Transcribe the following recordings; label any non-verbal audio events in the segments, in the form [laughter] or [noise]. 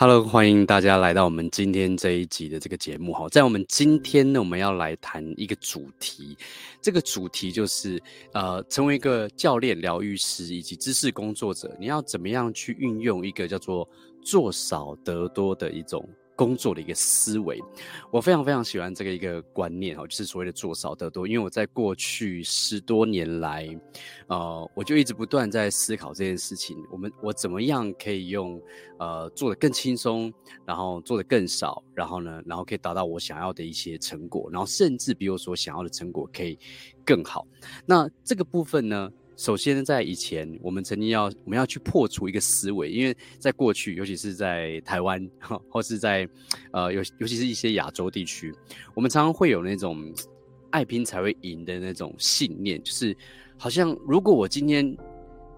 Hello，欢迎大家来到我们今天这一集的这个节目哈。在我们今天呢，我们要来谈一个主题，这个主题就是呃，成为一个教练、疗愈师以及知识工作者，你要怎么样去运用一个叫做做少得多的一种。工作的一个思维，我非常非常喜欢这个一个观念哦，就是所谓的做少得多。因为我在过去十多年来，呃，我就一直不断在思考这件事情。我们我怎么样可以用呃做得更轻松，然后做得更少，然后呢，然后可以达到我想要的一些成果，然后甚至比我所想要的成果可以更好。那这个部分呢？首先，在以前，我们曾经要我们要去破除一个思维，因为在过去，尤其是在台湾，[laughs] 或是在呃，尤尤其是一些亚洲地区，我们常常会有那种爱拼才会赢的那种信念，就是好像如果我今天，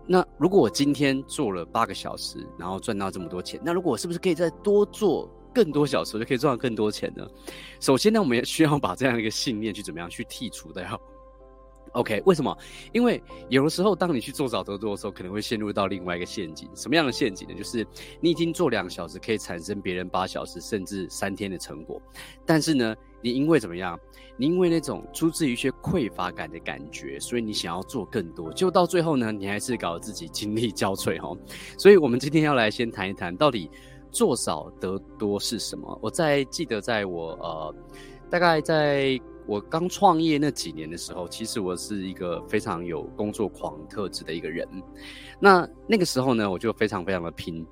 那如果我今天做了八个小时，然后赚到这么多钱，那如果我是不是可以再多做更多小时，就可以赚到更多钱呢？首先呢，我们也需要把这样一个信念去怎么样去剔除掉。OK，为什么？因为有的时候，当你去做少得多的时候，可能会陷入到另外一个陷阱。什么样的陷阱呢？就是你已经做两个小时，可以产生别人八小时甚至三天的成果，但是呢，你因为怎么样？你因为那种出自于一些匮乏感的感觉，所以你想要做更多，就到最后呢，你还是搞得自己精力交瘁哈。所以我们今天要来先谈一谈，到底做少得多是什么？我在记得，在我呃，大概在。我刚创业那几年的时候，其实我是一个非常有工作狂特质的一个人。那那个时候呢，我就非常非常的拼，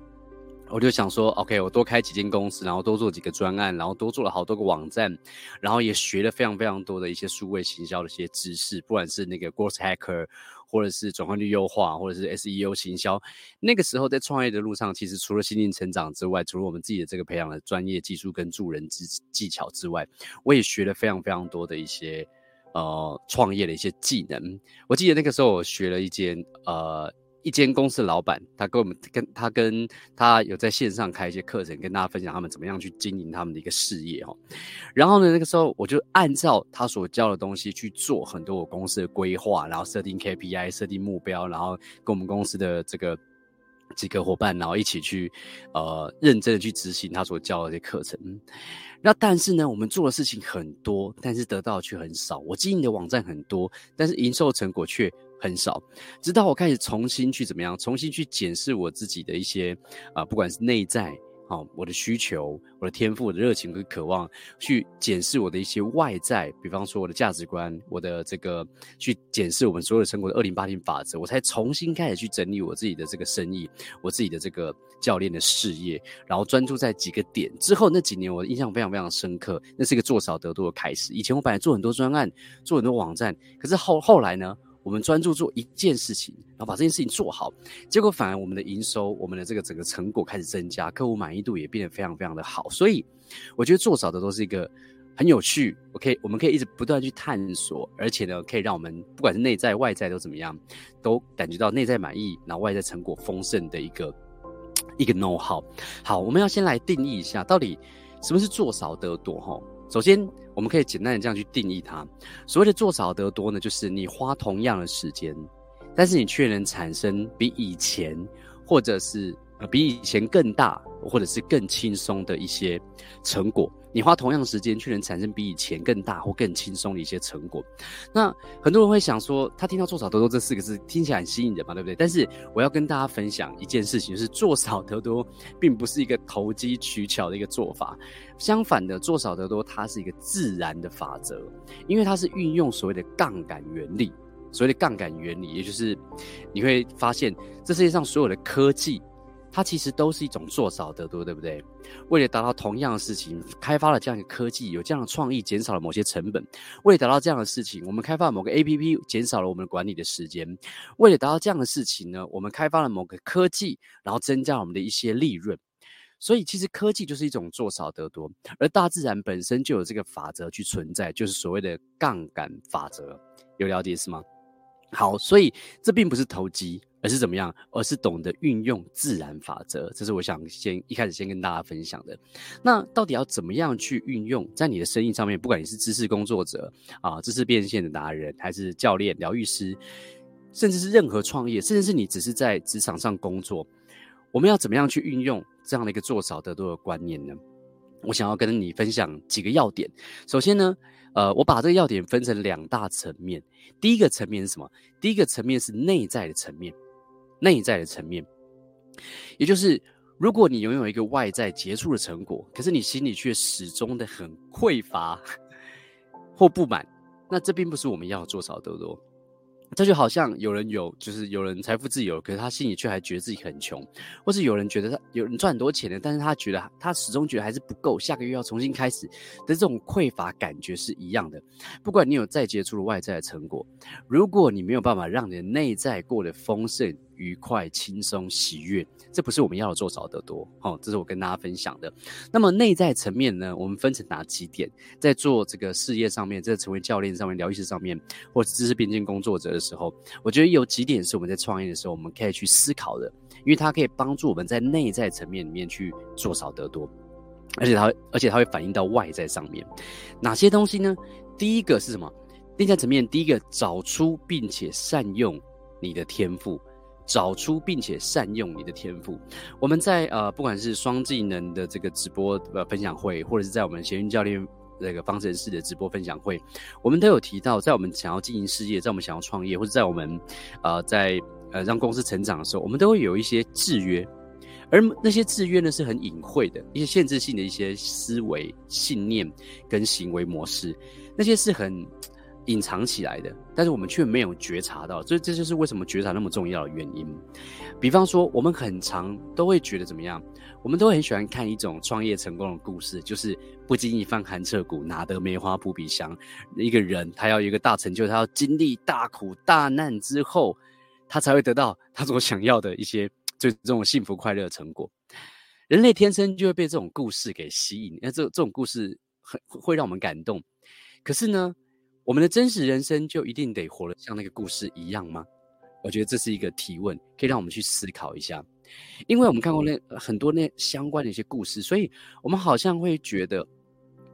我就想说，OK，我多开几间公司，然后多做几个专案，然后多做了好多个网站，然后也学了非常非常多的一些数位行销的一些知识，不管是那个 Growth Hacker。或者是转换率优化，或者是 SEO 行销，那个时候在创业的路上，其实除了心灵成长之外，除了我们自己的这个培养的专业技术跟助人之技巧之外，我也学了非常非常多的一些呃创业的一些技能。我记得那个时候我学了一间呃。一间公司的老板，他跟我们跟他跟他有在线上开一些课程，跟大家分享他们怎么样去经营他们的一个事业哈。然后呢，那个时候我就按照他所教的东西去做很多我公司的规划，然后设定 KPI，设定目标，然后跟我们公司的这个几个伙伴，然后一起去呃认真的去执行他所教的这些课程。那但是呢，我们做的事情很多，但是得到的却很少。我经营的网站很多，但是营收成果却很少，直到我开始重新去怎么样，重新去检视我自己的一些啊、不管是内在，好、哦，我的需求、我的天赋、我的热情跟渴望，去检视我的一些外在，比方说我的价值观，我的这个去检视我们所有的成果的二零八零法则，我才重新开始去整理我自己的这个生意，我自己的这个教练的事业，然后专注在几个点。之后那几年，我印象非常非常深刻，那是一个做少得多的开始。以前我本来做很多专案，做很多网站，可是后后来呢？我们专注做一件事情，然后把这件事情做好，结果反而我们的营收、我们的这个整个成果开始增加，客户满意度也变得非常非常的好。所以，我觉得做少的都是一个很有趣，OK，我们可以一直不断去探索，而且呢，可以让我们不管是内在外在都怎么样，都感觉到内在满意，然后外在成果丰盛的一个一个 know how。好，我们要先来定义一下，到底什么是做少得多？哈。首先，我们可以简单的这样去定义它。所谓的做少得多呢，就是你花同样的时间，但是你却能产生比以前，或者是呃比以前更大，或者是更轻松的一些成果。你花同样时间，却能产生比以前更大或更轻松的一些成果。那很多人会想说，他听到“做少得多”这四个字，听起来很吸引人嘛，对不对？但是我要跟大家分享一件事情，就是做少得多，并不是一个投机取巧的一个做法。相反的，做少得多，它是一个自然的法则，因为它是运用所谓的杠杆原理。所谓的杠杆原理，也就是你会发现，这世界上所有的科技。它其实都是一种做少得多，对不对？为了达到同样的事情，开发了这样一个科技，有这样的创意，减少了某些成本。为了达到这样的事情，我们开发了某个 APP，减少了我们的管理的时间。为了达到这样的事情呢，我们开发了某个科技，然后增加了我们的一些利润。所以，其实科技就是一种做少得多，而大自然本身就有这个法则去存在，就是所谓的杠杆法则。有了解是吗？好，所以这并不是投机。而是怎么样？而是懂得运用自然法则，这是我想先一开始先跟大家分享的。那到底要怎么样去运用在你的生意上面？不管你是知识工作者啊，知识变现的达人，还是教练、疗愈师，甚至是任何创业，甚至是你只是在职场上工作，我们要怎么样去运用这样的一个做少得多的观念呢？我想要跟你分享几个要点。首先呢，呃，我把这个要点分成两大层面。第一个层面是什么？第一个层面是内在的层面，内在的层面，也就是如果你拥有一个外在杰出的成果，可是你心里却始终的很匮乏 [laughs] 或不满，那这并不是我们要做少得多。这就好像有人有，就是有人财富自由，可是他心里却还觉得自己很穷，或是有人觉得他有人赚很多钱的，但是他觉得他始终觉得还是不够，下个月要重新开始的这种匮乏感觉是一样的。不管你有再杰出的外在的成果，如果你没有办法让你的内在过得丰盛。愉快、轻松、喜悦，这不是我们要做少得多。好、这是我跟大家分享的。那么内在层面呢？我们分成哪几点？在做这个事业上面，在成为教练上面、疗愈师上面，或者知识边境工作者的时候，我觉得有几点是我们在创业的时候我们可以去思考的，因为它可以帮助我们在内在层面里面去做少得多，而且它而且它会反映到外在上面。哪些东西呢？第一个是什么？内在层面，第一个找出并且善用你的天赋。找出并且善用你的天赋。我们在呃，不管是双技能的这个直播呃分享会，或者是在我们贤运教练那个方程式的直播分享会，我们都有提到，在我们想要经营事业，在我们想要创业，或者在我们呃在呃让公司成长的时候，我们都会有一些制约，而那些制约呢是很隐晦的一些限制性的一些思维、信念跟行为模式，那些是很。隐藏起来的，但是我们却没有觉察到，所以这就是为什么觉察那么重要的原因。比方说，我们很常都会觉得怎么样？我们都很喜欢看一种创业成功的故事，就是不经一番寒彻骨，哪得梅花扑鼻香。一个人他要有一个大成就，他要经历大苦大难之后，他才会得到 [laughs] 他所想要的一些最这种幸福快乐成果。人类天生就会被这种故事给吸引，那这这种故事很会让我们感动。可是呢？我们的真实人生就一定得活得像那个故事一样吗？我觉得这是一个提问，可以让我们去思考一下。因为我们看过那很多那相关的一些故事，所以我们好像会觉得，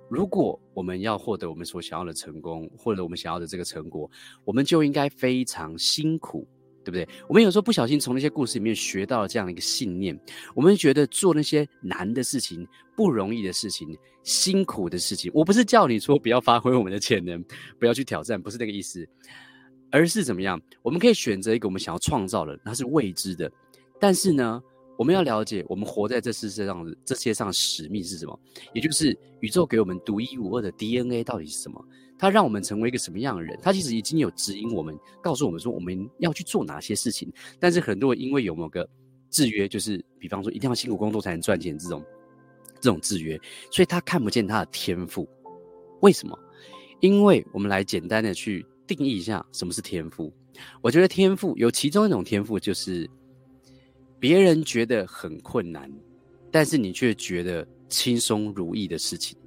如果我们要获得我们所想要的成功，或者我们想要的这个成果，我们就应该非常辛苦。对不对？我们有时候不小心从那些故事里面学到了这样的一个信念，我们觉得做那些难的事情、不容易的事情、辛苦的事情，我不是叫你说不要发挥我们的潜能，不要去挑战，不是那个意思，而是怎么样？我们可以选择一个我们想要创造的，那是未知的，但是呢，我们要了解，我们活在这世界上的这世界上使命是什么？也就是宇宙给我们独一无二的 DNA 到底是什么？它让我们成为一个什么样的人？它其实已经有指引我们，告诉我们说我们要去做哪些事情。但是很多人因为有某个制约，就是比方说一定要辛苦工作才能赚钱这种这种制约，所以他看不见他的天赋。为什么？因为我们来简单的去定义一下什么是天赋。我觉得天赋有其中一种天赋，就是别人觉得很困难，但是你却觉得轻松如意的事情。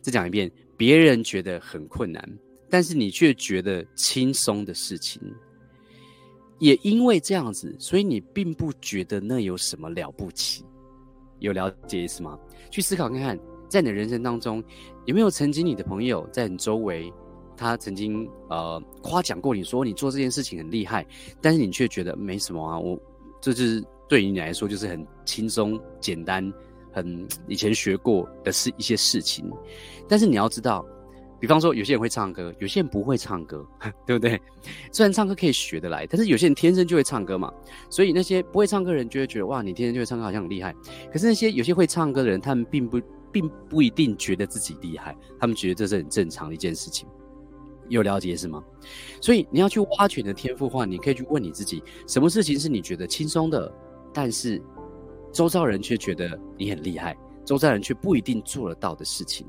再讲一遍。别人觉得很困难，但是你却觉得轻松的事情，也因为这样子，所以你并不觉得那有什么了不起。有了解意思吗？去思考看看，在你的人生当中，有没有曾经你的朋友在你周围，他曾经呃夸奖过你说你做这件事情很厉害，但是你却觉得没什么啊，我这就是对于你来说就是很轻松简单。很 [tsk] 以前学过的是一些事情，但是你要知道，比方说有些人会唱歌，有些人不会唱歌，[laughs] 对不对？虽然唱歌可以学得来，但是有些人天生就会唱歌嘛。所以那些不会唱歌的人就会觉得哇，你天生就会唱歌，好像很厉害。可是那些有些会唱歌的人，他们并不并不一定觉得自己厉害，他们觉得这是很正常的一件事情。有了解是吗？所以你要去挖掘你的天赋的话，你可以去问你自己，什么事情是你觉得轻松的，但是。周遭人却觉得你很厉害，周遭人却不一定做得到的事情，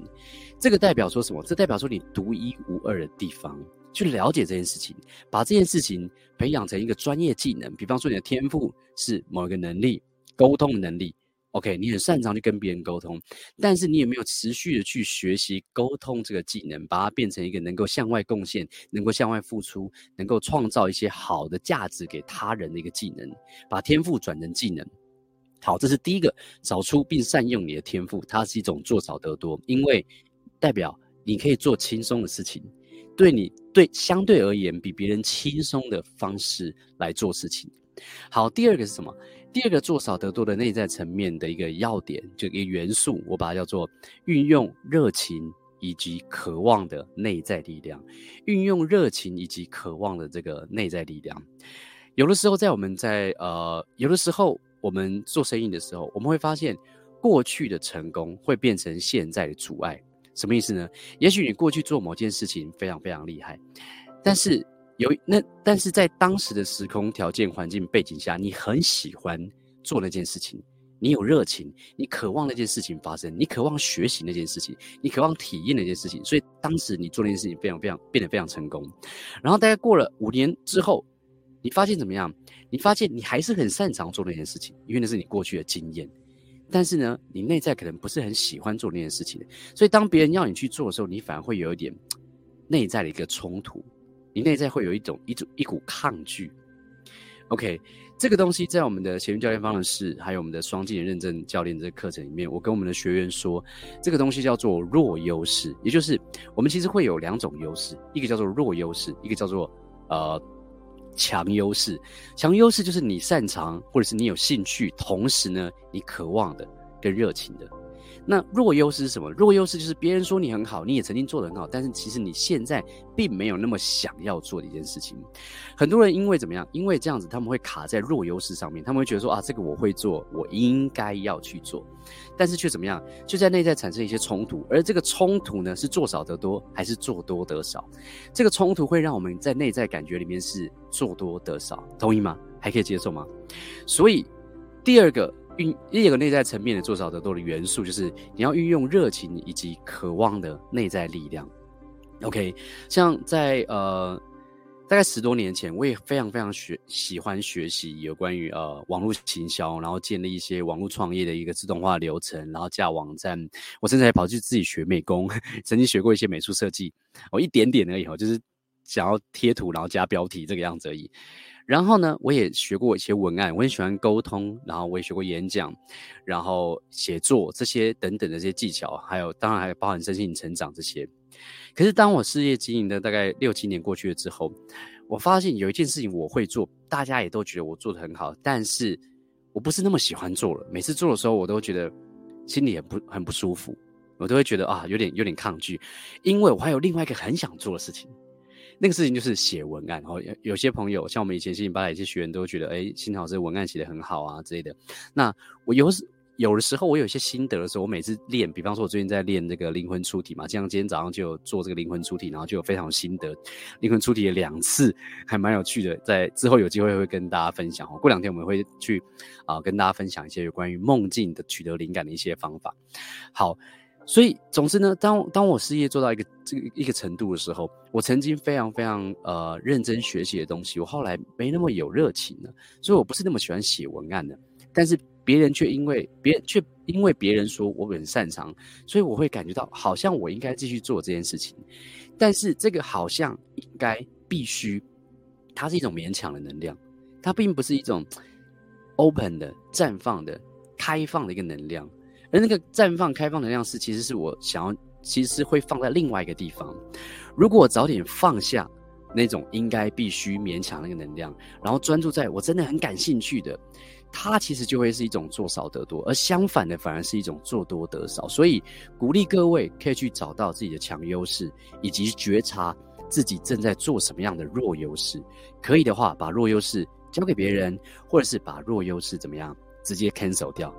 这个代表说什么？这代表说你独一无二的地方。去了解这件事情，把这件事情培养成一个专业技能。比方说，你的天赋是某一个能力，沟通能力。OK，你很擅长去跟别人沟通，但是你有没有持续的去学习沟通这个技能，把它变成一个能够向外贡献、能够向外付出、能够创造一些好的价值给他人的一个技能？把天赋转成技能。好，这是第一个，找出并善用你的天赋，它是一种做少得多，因为代表你可以做轻松的事情，对你对相对而言比别人轻松的方式来做事情。好，第二个是什么？第二个做少得多的内在层面的一个要点，就一个元素，我把它叫做运用热情以及渴望的内在力量。运用热情以及渴望的这个内在力量，有的时候在我们在呃，有的时候我们做生意的时候，我们会发现过去的成功会变成现在的阻碍。什么意思呢？也许你过去做某件事情非常非常厉害，但是。有那，但是在当时的时空条件、环境背景下，你很喜欢做那件事情，你有热情，你渴望那件事情发生，你渴望学习那件事情，你渴望体验那件事情，所以当时你做那件事情非常非常变得非常成功。然后大概过了五年之后，你发现怎么样？你发现你还是很擅长做那件事情，因为那是你过去的经验。但是呢，你内在可能不是很喜欢做那件事情，所以当别人要你去做的时候，你反而会有一点内在的一个冲突。你内在会有一种一种一股抗拒，OK，这个东西在我们的潜运教练方程式，还有我们的双技能认证教练这个课程里面，我跟我们的学员说，这个东西叫做弱优势，也就是我们其实会有两种优势，一个叫做弱优势，一个叫做呃强优势。强优势就是你擅长或者是你有兴趣，同时呢你渴望的跟热情的。那弱优势是什么？弱优势就是别人说你很好，你也曾经做得很好，但是其实你现在并没有那么想要做的一件事情。很多人因为怎么样？因为这样子他们会卡在弱优势上面，他们会觉得说啊，这个我会做，我应该要去做，但是却怎么样？就在内在产生一些冲突，而这个冲突呢，是做少得多还是做多得少？这个冲突会让我们在内在感觉里面是做多得少，同意吗？还可以接受吗？所以第二个。运第二个内在层面的做少得多的元素，就是你要运用热情以及渴望的内在力量。OK，像在呃大概十多年前，我也非常非常学喜欢学习有关于呃网络行销，然后建立一些网络创业的一个自动化流程，然后架网站。我甚至还跑去自己学美工，[laughs] 曾经学过一些美术设计，我一点点而已哦，就是想要贴图然后加标题这个样子而已。然后呢，我也学过一些文案，我很喜欢沟通，然后我也学过演讲，然后写作这些等等的这些技巧，还有当然还包含身心成长这些。可是当我事业经营的大概六七年过去了之后，我发现有一件事情我会做，大家也都觉得我做得很好，但是我不是那么喜欢做了。每次做的时候，我都觉得心里很不很不舒服，我都会觉得啊，有点有点抗拒，因为我还有另外一个很想做的事情。那个事情就是写文案，然后有有些朋友，像我们以前星巴克一些学员都觉得，哎，新老师文案写得很好啊之类的。那我有时有的时候，我有一些心得的时候，我每次练，比方说，我最近在练这个灵魂出体嘛，这样今天早上就有做这个灵魂出体，然后就有非常有心得。灵魂出体了两次，还蛮有趣的，在之后有机会会跟大家分享哦。过两天我们会去啊、跟大家分享一些有关于梦境的取得灵感的一些方法。好。所以，总之呢，当当我事业做到一个这个一个程度的时候，我曾经非常非常呃认真学习的东西，我后来没那么有热情了，所以我不是那么喜欢写文案的。但是别人却因为别却因为别人说我很擅长，所以我会感觉到好像我应该继续做这件事情。但是这个好像应该必须，它是一种勉强的能量，它并不是一种 open 的绽放的开放的一个能量。而那个绽放、开放能量是，其实是我想要，其实是会放在另外一个地方。如果我早点放下那种应该必须勉强那个能量，然后专注在我真的很感兴趣的，它其实就会是一种做少得多，而相反的反而是一种做多得少。所以鼓励各位可以去找到自己的强优势，以及觉察自己正在做什么样的弱优势。可以的话，把弱优势交给别人，或者是把弱优势怎么样直接 cancel 掉。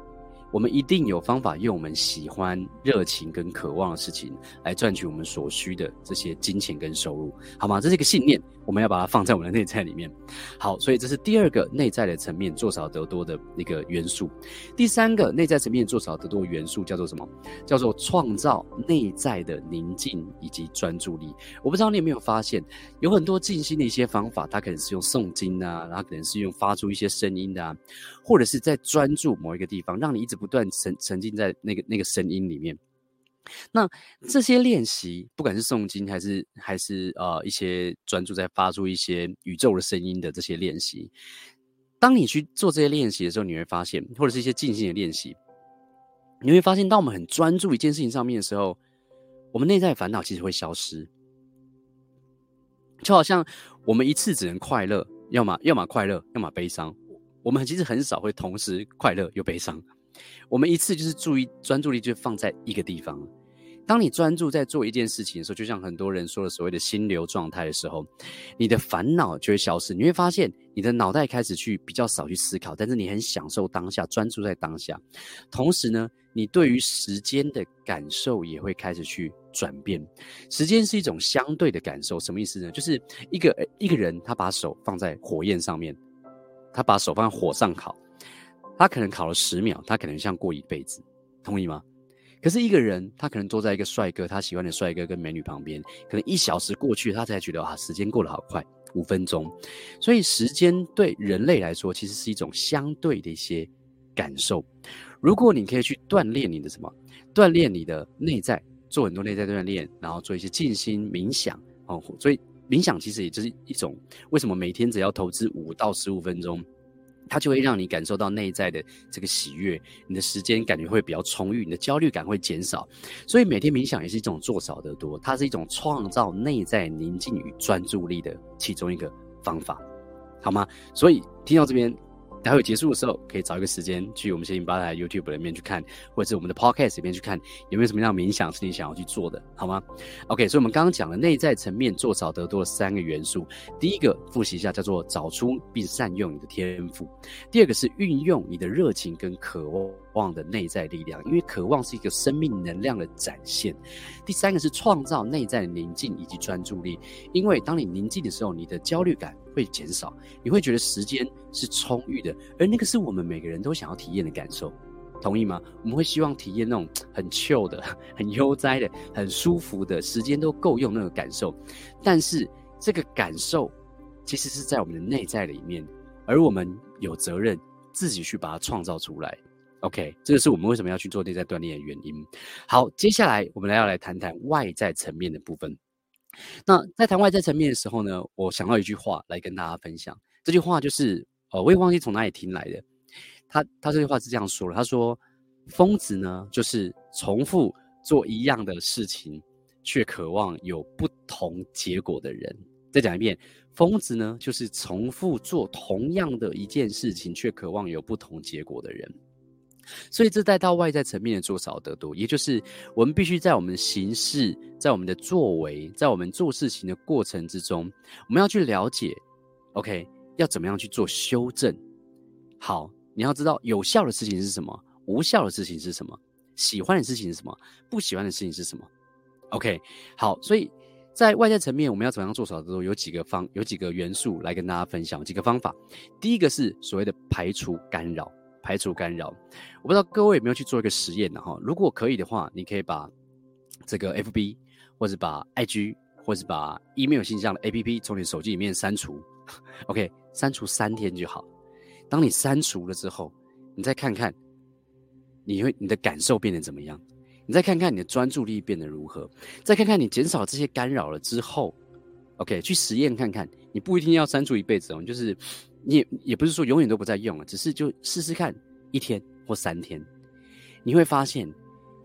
我们一定有方法用我们喜欢、热情跟渴望的事情来赚取我们所需的这些金钱跟收入，好吗？这是一个信念，我们要把它放在我们的内在里面。好，所以这是第二个内在的层面做少得多的一个元素。第三个内在层面做少得多元素叫做什么？叫做创造内在的宁静以及专注力。我不知道你有没有发现，有很多静心的一些方法，它可能是用诵经啊，然后可能是用发出一些声音的啊，或者是在专注某一个地方，让你一直。不断沉沉浸在那个那个声音里面，那这些练习，不管是诵经还是还是呃一些专注在发出一些宇宙的声音的这些练习，当你去做这些练习的时候，你会发现，或者是一些静心的练习，你会发现，当我们很专注一件事情上面的时候，我们内在烦恼其实会消失，就好像我们一次只能快乐，要么要么快乐，要么悲伤。我们其实很少会同时快乐又悲伤。我们一次就是注意专注力就放在一个地方。当你专注在做一件事情的时候，就像很多人说的所谓的心流状态的时候，你的烦恼就会消失。你会发现你的脑袋开始去比较少去思考，但是你很享受当下，专注在当下。同时呢，你对于时间的感受也会开始去转变。时间是一种相对的感受，什么意思呢？就是一个一个人他把手放在火焰上面，他把手放在火上烤，他可能烤了十秒，他可能像过一辈子，同意吗？可是一个人，他可能坐在一个帅哥，他喜欢的帅哥跟美女旁边，可能一小时过去，他才觉得啊，时间过得好快，五分钟。所以时间对人类来说，其实是一种相对的一些感受。如果你可以去锻炼你的什么，锻炼你的内在，做很多内在锻炼，然后做一些静心冥想哦。所以冥想其实也就是一种，为什么每天只要投资五到十五分钟？它就会让你感受到内在的这个喜悦，你的时间感觉会比较充裕，你的焦虑感会减少。所以每天冥想也是一种做少得多，它是一种创造内在宁静与专注力的其中一个方法，好吗？所以听到这边。待会结束的时候，可以找一个时间去我们先引爆台 YouTube 里面去看，或者是我们的 Podcast 里面去看，有没有什么样冥想是你想要去做的，好吗？OK，所以我们刚刚讲了内在层面做少得多的三个元素，第一个复习一下，叫做找出并善用你的天赋；第二个是运用你的热情跟渴望。望的内在力量，因为渴望是一个生命能量的展现；第三个是创造内在的宁静以及专注力，因为当你宁静的时候，你的焦虑感。会减少，你会觉得时间是充裕的，而那个是我们每个人都想要体验的感受，同意吗？我们会希望体验那种很 chill 的、[laughs] 很悠哉的、很舒服的，时间都够用那个感受。但是这个感受其实是在我们的内在里面，而我们有责任自己去把它创造出来。OK，这个是我们为什么要去做内在锻炼的原因。好，接下来我们来要来谈谈外在层面的部分。那在谈外在层面的时候呢，我想到一句话来跟大家分享。这句话就是，呃，我也忘记从哪里听来的。他他这句话是这样说的：他说，疯子呢，就是重复做一样的事情，却渴望有不同结果的人。再讲一遍，疯子呢，就是重复做同样的一件事情，却渴望有不同结果的人。所以这带到外在层面的做少得多，也就是我们必须在我们的行事、在我们的作为、在我们做事情的过程之中，我们要去了解，OK，要怎么样去做修正。好，你要知道有效的事情是什么，无效的事情是什么，喜欢的事情是什么，不喜欢的事情是什么。OK，好，所以在外在层面，我们要怎么样做少得多？有几个方，有几个元素来跟大家分享，几个方法。第一个是所谓的排除干扰。排除干扰，我不知道各位有没有去做一个实验呢？哈，如果可以的话，你可以把这个 FB 或者把 IG 或者把 email 信箱的 APP 从你手机里面删除，OK，删除三天就好。当你删除了之后，你再看看，你会你的感受变得怎么样？你再看看你的专注力变得如何？再看看你减少这些干扰了之后，OK，去实验看看。你不一定要删除一辈子哦，就是。你也也不是说永远都不再用了，只是就试试看一天或三天，你会发现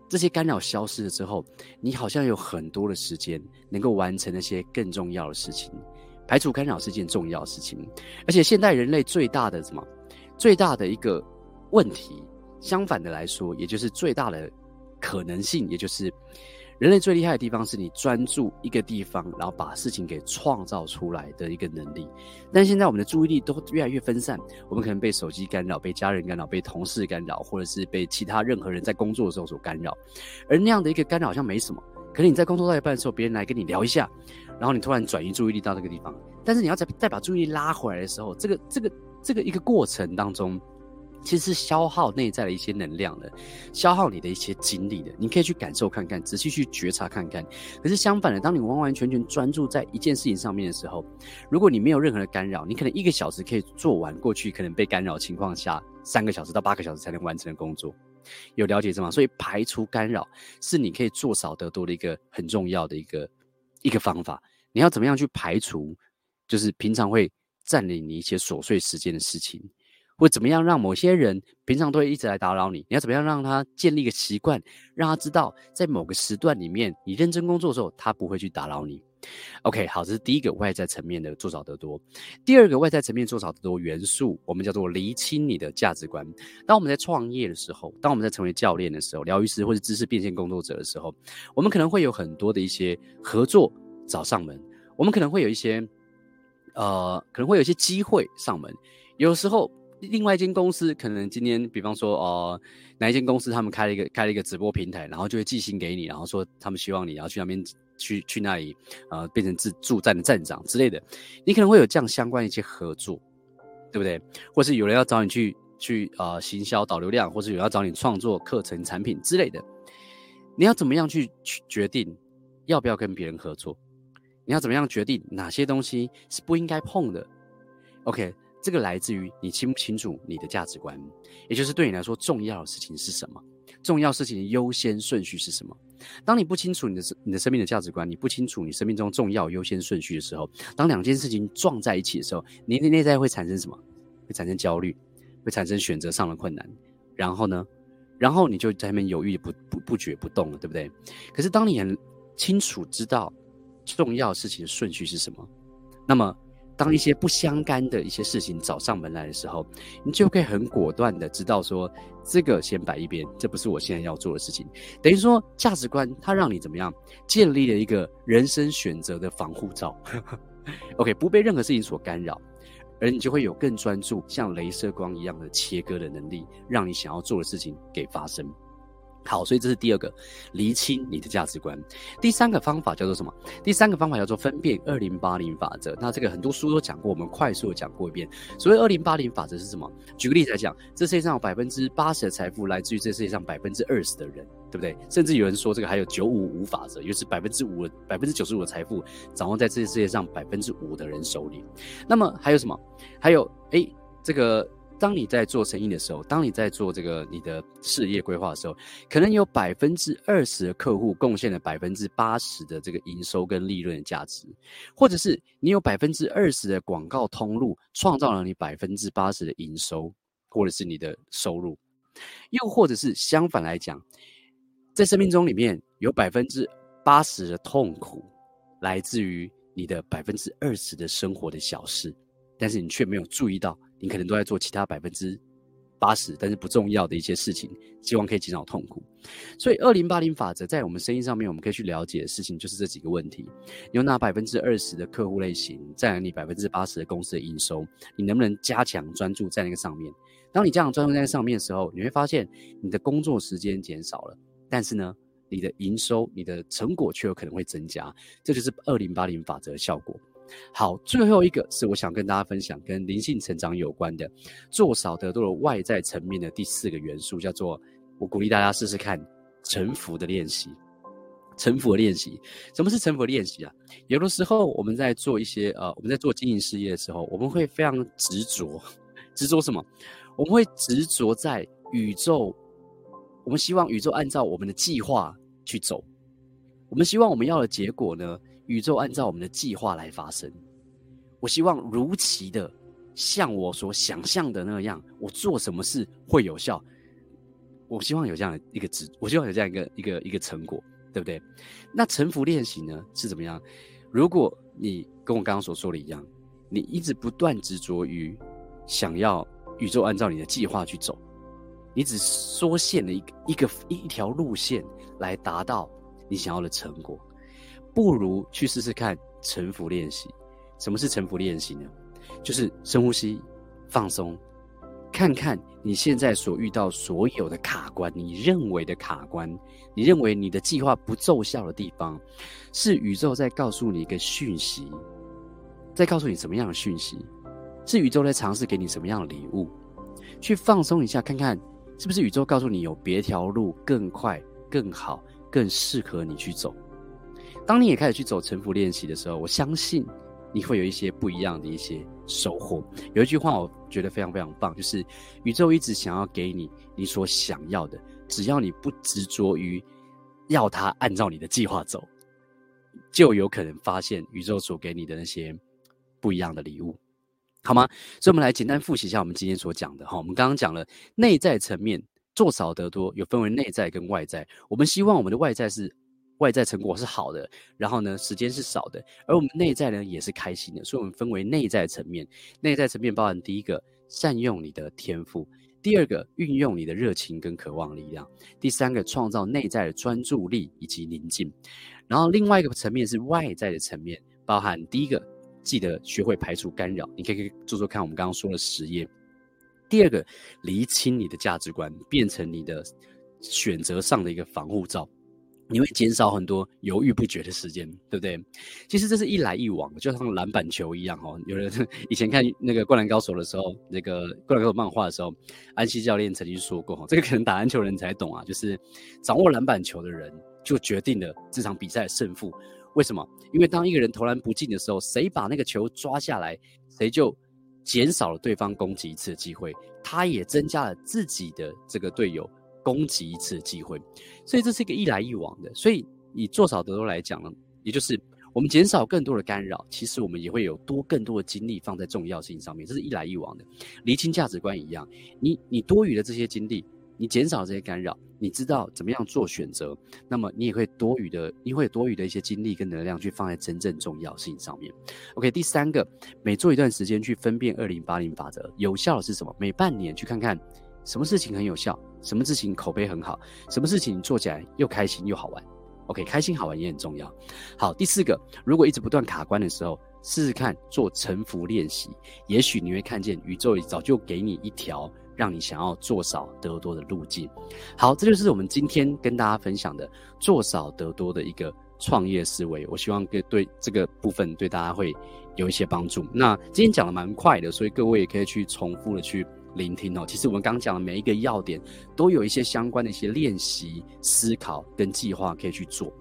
这些干扰消失了之后，你好像有很多的时间能够完成那些更重要的事情。排除干扰是件重要的事情，而且现代人类最大的什么？最大的一个问题，相反的来说，也就是最大的可能性，也就是。人类最厉害的地方是你专注一个地方，然后把事情给创造出来的一个能力。但现在我们的注意力都越来越分散，我们可能被手机干扰，被家人干扰，被同事干扰，或者是被其他任何人在工作的时候所干扰。而那样的一个干扰好像没什么，可能你在工作到一半的时候，别人来跟你聊一下，然后你突然转移注意力到这个地方。但是你要再再把注意力拉回来的时候，这个这个这个一个过程当中。其实是消耗内在的一些能量的，消耗你的一些精力的。你可以去感受看看，仔细去觉察看看。可是相反的，当你完完全全专注在一件事情上面的时候，如果你没有任何的干扰，你可能一个小时可以做完过去可能被干扰情况下三个小时到八个小时才能完成的工作。有了解这吗？所以排除干扰是你可以做少得多的一个很重要的一个一个方法。你要怎么样去排除？就是平常会占领你一些琐碎时间的事情。会怎么样让某些人平常都会一直来打扰你？你要怎么样让他建立一个习惯，让他知道在某个时段里面你认真工作的时候，他不会去打扰你。OK，好，这是第一个外在层面的做少得多。第二个外在层面做少得多元素，我们叫做厘清你的价值观。当我们在创业的时候，当我们在成为教练的时候，疗愈师或者知识变现工作者的时候，我们可能会有很多的一些合作找上门，我们可能会有一些呃，可能会有一些机会上门。有时候，另外一间公司可能今天，比方说哦、哪一间公司他们开了一个开了一个直播平台，然后就会寄信给你，然后说他们希望你要去那边。去去那里，呃，变成自助站的站长之类的，你可能会有这样相关的一些合作，对不对？或是有人要找你去去呃行销导流量，或是有人要找你创作课程产品之类的，你要怎么样去去决定要不要跟别人合作？你要怎么样决定哪些东西是不应该碰的？OK，这个来自于你清不清楚你的价值观，也就是对你来说重要的事情是什么？重要事情的优先顺序是什么？当你不清楚你的你的生命的价值观，你不清楚你生命中重要优先顺序的时候，当两件事情撞在一起的时候，你的内在会产生什么？会产生焦虑，会产生选择上的困难。然后呢？然后你就在那边犹豫不不不决不动了，对不对？可是当你很清楚知道重要事情的顺序是什么，那么。当一些不相干的一些事情找上门来的时候，你就可以很果断的知道说，这个先摆一边，这不是我现在要做的事情。等于说，价值观它让你怎么样建立了一个人生选择的防护罩，[laughs] OK，不被任何事情所干扰，而你就会有更专注，像镭射光一样的切割的能力，让你想要做的事情给发生。好，所以这是第二个，厘清你的价值观。第三个方法叫做什么？第三个方法叫做分辨二零八零法则。那这个很多书都讲过，我们快速的讲过一遍。所谓二零八零法则是什么？举个例子来讲，这世界上有百分之八十的财富来自于这世界上百分之二十的人，对不对？甚至有人说这个还有九五五法则，就是百分之五的百分之九十五的财富掌握在这世界上百分之五的人手里。那么还有什么？还有，诶，这个。当你在做生意的时候，当你在做这个你的事业规划的时候，可能有百分之二十的客户贡献了百分之八十的这个营收跟利润的价值，或者是你有百分之二十的广告通路创造了你百分之八十的营收，或者是你的收入，又或者是相反来讲，在生命中里面有百分之八十的痛苦来自于你的百分之二十的生活的小事，但是你却没有注意到。你可能都在做其他百分之八十，但是不重要的一些事情，希望可以减少痛苦。所以二零八零法则在我们生意上面，我们可以去了解的事情就是这几个问题：你有哪百分之二十的客户类型占了你百分之八十的公司的营收？你能不能加强专注在那个上面？当你加强专注在上面的时候，你会发现你的工作时间减少了，但是呢，你的营收、你的成果却有可能会增加。这就是二零八零法则的效果。好，最后一个是我想跟大家分享跟灵性成长有关的，做少得多的外在层面的第四个元素，叫做我鼓励大家试试看臣服的练习。臣服的练习，什么是臣服的练习啊？有的时候我们在做一些呃，我们在做经营事业的时候，我们会非常执着，执着什么？我们会执着在宇宙，我们希望宇宙按照我们的计划去走，我们希望我们要的结果呢？宇宙按照我们的计划来发生，我希望如期的像我所想象的那样，我做什么事会有效。我希望有这样的一个值，我希望有这样一个一个一个成果，对不对？那沉浮练习呢是怎么样？如果你跟我刚刚所说的一样，你一直不断执着于想要宇宙按照你的计划去走，你只缩限了一个一个一条路线来达到你想要的成果。不如去试试看沉浮练习。什么是沉浮练习呢？就是深呼吸、放松，看看你现在所遇到所有的卡关，你认为的卡关，你认为你的计划不奏效的地方，是宇宙在告诉你一个讯息，在告诉你什么样的讯息？是宇宙在尝试给你什么样的礼物？去放松一下，看看是不是宇宙告诉你有别条路更快、更好、更适合你去走。当你也开始去走臣服练习的时候，我相信你会有一些不一样的一些收获。有一句话我觉得非常非常棒，就是宇宙一直想要给你你所想要的，只要你不执着于要它按照你的计划走，就有可能发现宇宙所给你的那些不一样的礼物，好吗？所以，我们来简单复习一下我们今天所讲的哈。我们刚刚讲了内在层面做少得多，有分为内在跟外在。我们希望我们的外在是。外在成果是好的，然后呢，时间是少的，而我们内在呢也是开心的，所以我们分为内在层面。内在层面包含第一个，善用你的天赋；第二个，运用你的热情跟渴望力量；第三个，创造内在的专注力以及宁静。然后另外一个层面是外在的层面，包含第一个，记得学会排除干扰，你可以做做看我们刚刚说的实验。第二个，厘清你的价值观，变成你的选择上的一个防护罩。你会减少很多犹豫不决的时间，对不对？其实这是一来一往，就像篮板球一样哦。有人 [laughs] 以前看那个《灌篮高手》的时候，那个《灌篮高手》漫画的时候，安西教练曾经说过哈，这个可能打篮球的人才懂啊，就是掌握篮板球的人就决定了这场比赛的胜负。为什么？因为当一个人投篮不进的时候，谁把那个球抓下来，谁就减少了对方攻击一次的机会，他也增加了自己的这个队友。攻击一次的机会，所以这是一个一来一往的。所以以做少得多来讲呢，也就是我们减少更多的干扰，其实我们也会有多更多的精力放在重要性上面。这是一来一往的，厘清价值观一样。你你多余的这些精力，你减少这些干扰，你知道怎么样做选择，那么你也会多余的，你会有多余的一些精力跟能量去放在真正重要性上面。OK，第三个，每做一段时间去分辨二零八零法则，有效的是什么？每半年去看看。什么事情很有效？什么事情口碑很好？什么事情做起来又开心又好玩？OK，开心好玩也很重要。好，第四个，如果一直不断卡关的时候，试试看做沉浮练习，也许你会看见宇宙早就给你一条让你想要做少得多的路径。好，这就是我们今天跟大家分享的做少得多的一个创业思维。我希望对对这个部分对大家会有一些帮助。那今天讲的蛮快的，所以各位也可以去重复的去。聆听哦，其实我们刚讲的每一个要点，都有一些相关的一些练习、思考跟计划可以去做。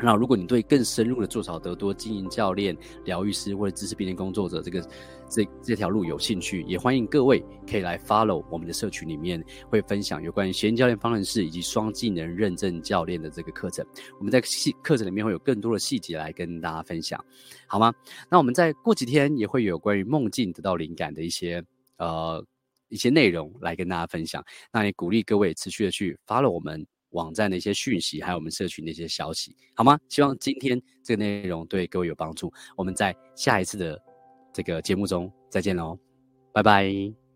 那如果你对更深入的做少得多、经营教练、疗愈师或者知识变现工作者这个这这条路有兴趣，也欢迎各位可以来 follow 我们的社群里面，会分享有关于学习教练方程式以及双技能认证教练的这个课程。我们在细课程里面会有更多的细节来跟大家分享，好吗？那我们再过几天也会有关于梦境得到灵感的一些呃。一些内容来跟大家分享，那也鼓励各位持续的去 follow 我们网站的一些讯息，还有我们社群的一些消息，好吗？希望今天这个内容对各位有帮助。我们在下一次的这个节目中再见喽，拜拜。